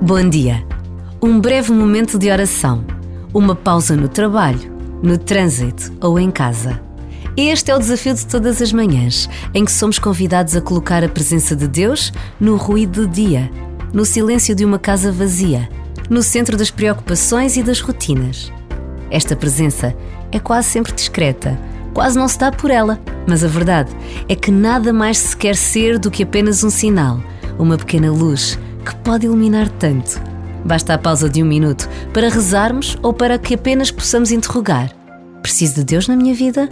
Bom dia. Um breve momento de oração, uma pausa no trabalho, no trânsito ou em casa. Este é o desafio de todas as manhãs, em que somos convidados a colocar a presença de Deus no ruído do dia, no silêncio de uma casa vazia, no centro das preocupações e das rotinas. Esta presença é quase sempre discreta, quase não se dá por ela, mas a verdade é que nada mais se quer ser do que apenas um sinal, uma pequena luz que pode iluminar tanto. Basta a pausa de um minuto para rezarmos ou para que apenas possamos interrogar: Preciso de Deus na minha vida?